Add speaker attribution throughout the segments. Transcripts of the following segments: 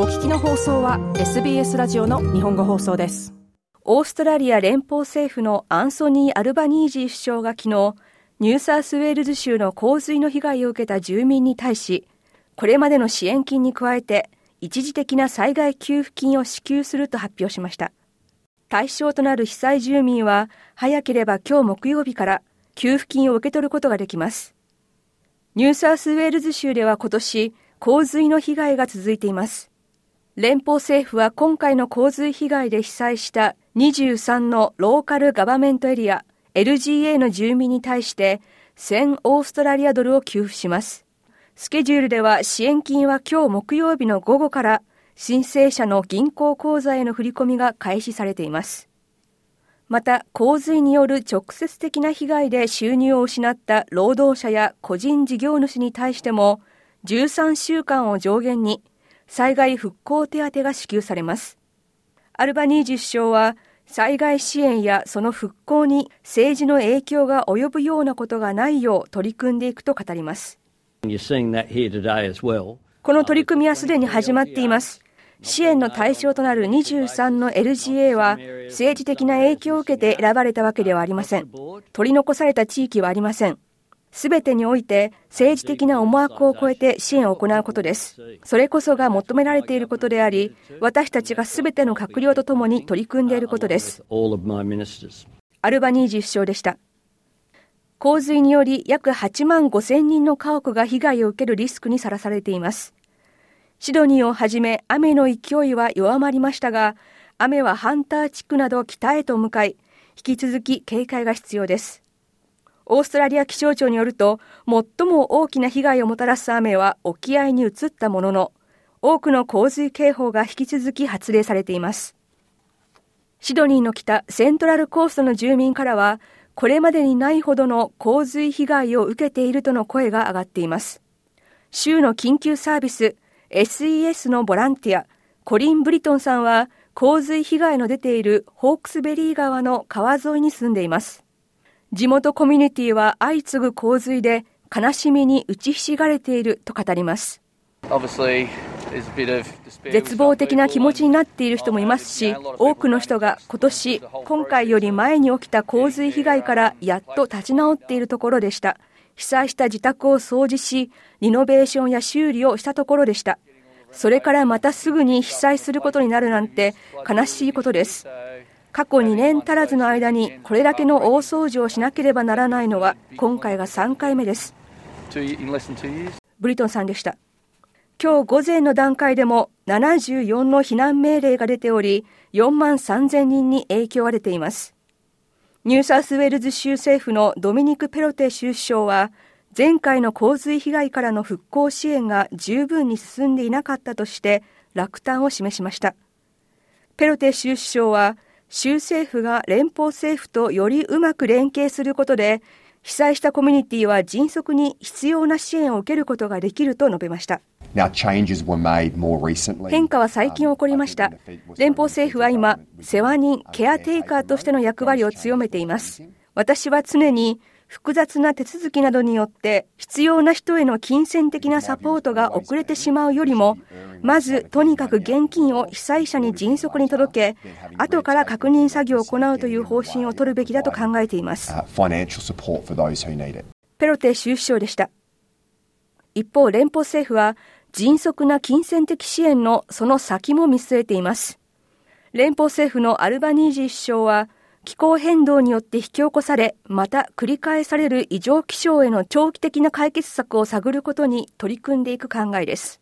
Speaker 1: お聞きの放送は SBS ラジオの日本語放送です。
Speaker 2: オーストラリア連邦政府のアンソニー・アルバニージー首相が昨日ニューサースウェールズ州の洪水の被害を受けた住民に対しこれまでの支援金に加えて一時的な災害給付金を支給すると発表しました。対象となる被災住民は早ければ今日木曜日から給付金を受け取ることができます。ニューサースウェールズ州では今年洪水の被害が続いています。連邦政府は今回の洪水被害で被災した23のローカルガバメントエリア LGA の住民に対して1000オーストラリアドルを給付します。スケジュールでは支援金は今日木曜日の午後から申請者の銀行口座への振り込みが開始されています。また、洪水による直接的な被害で収入を失った労働者や個人事業主に対しても13週間を上限に災害復興手当が支給されます。アルバニージ首相は、災害支援やその復興に政治の影響が及ぶようなことがないよう取り組んでいくと語ります。この取り組みはすでに始まっています。支援の対象となる23の LGA は政治的な影響を受けて選ばれたわけではありません。取り残された地域はありません。すべてにおいて政治的な思惑を超えて支援を行うことです。それこそが求められていることであり、私たちがすべての閣僚とともに取り組んでいることです。アルバニージー首相でした。洪水により約8万5千人の家屋が被害を受けるリスクにさらされています。シドニーをはじめ雨の勢いは弱まりましたが、雨はハンター地区など北へと向かい、引き続き警戒が必要です。オーストラリア気象庁によると、最も大きな被害をもたらす雨は沖合に移ったものの、多くの洪水警報が引き続き発令されています。シドニーの北セントラルコーストの住民からは、これまでにないほどの洪水被害を受けているとの声が上がっています。州の緊急サービス SES のボランティア、コリン・ブリトンさんは、洪水被害の出ているホークスベリー川の川沿いに住んでいます。地元コミュニティは相次ぐ洪水で悲しみに打ちひしがれていると語ります。絶望的な気持ちになっている人もいますし、多くの人が今年、今回より前に起きた洪水被害からやっと立ち直っているところでした。被災した自宅を掃除し、リノベーションや修理をしたところでした。それからまたすぐに被災することになるなんて悲しいことです。過去2年足らずの間にこれだけの大掃除をしなければならないのは今回が3回目です。ブリトンさんでした。今日午前の段階でも74の避難命令が出ており、4万3000人に影響が出ています。ニューサウスウェールズ州政府のドミニク・ペロテ州首相は、前回の洪水被害からの復興支援が十分に進んでいなかったとして落胆を示しました。ペロテ州首相は、州政府が連邦政府とよりうまく連携することで、被災したコミュニティは迅速に必要な支援を受けることができると述べました。変化は最近起こりました。連邦政府は今、世話人、ケアテイカーとしての役割を強めています。私は常に複雑な手続きなどによって必要な人への金銭的なサポートが遅れてしまうよりも、まずとにかく現金を被災者に迅速に届け、後から確認作業を行うという方針を取るべきだと考えています。ペロテ州首相でした。一方、連邦政府は迅速な金銭的支援のその先も見据えています。連邦政府のアルバニージー首相は、気候変動によって引き起こされ、また繰り返される異常気象への長期的な解決策を探ることに取り組んでいく考えです。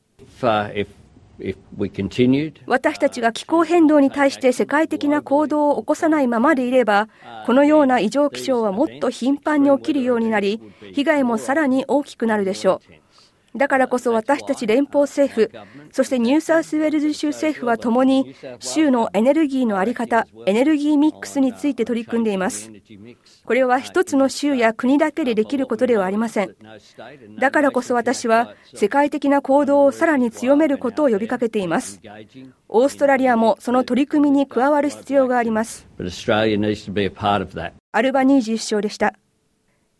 Speaker 2: 私たちが気候変動に対して世界的な行動を起こさないままでいれば、このような異常気象はもっと頻繁に起きるようになり、被害もさらに大きくなるでしょう。だからこそ私たち連邦政府、そしてニューサウスウェールズ州政府は共に、州のエネルギーの在り方、エネルギーミックスについて取り組んでいます。これは一つの州や国だけでできることではありません。だからこそ私は、世界的な行動をさらに強めることを呼びかけています。オーストラリアもその取り組みに加わる必要があります。アルバニージー首相でした。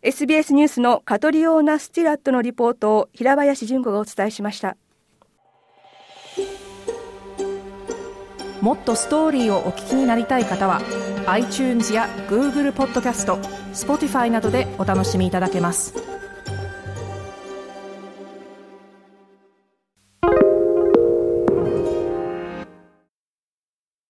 Speaker 2: SBS ニュースのカトリオーナ・スティラットのリポートを平林純子がお伝えしました。
Speaker 1: もっとストーリーをお聞きになりたい方は iTunes や Google ポッドキャスト Spotify などでお楽しみいただけます。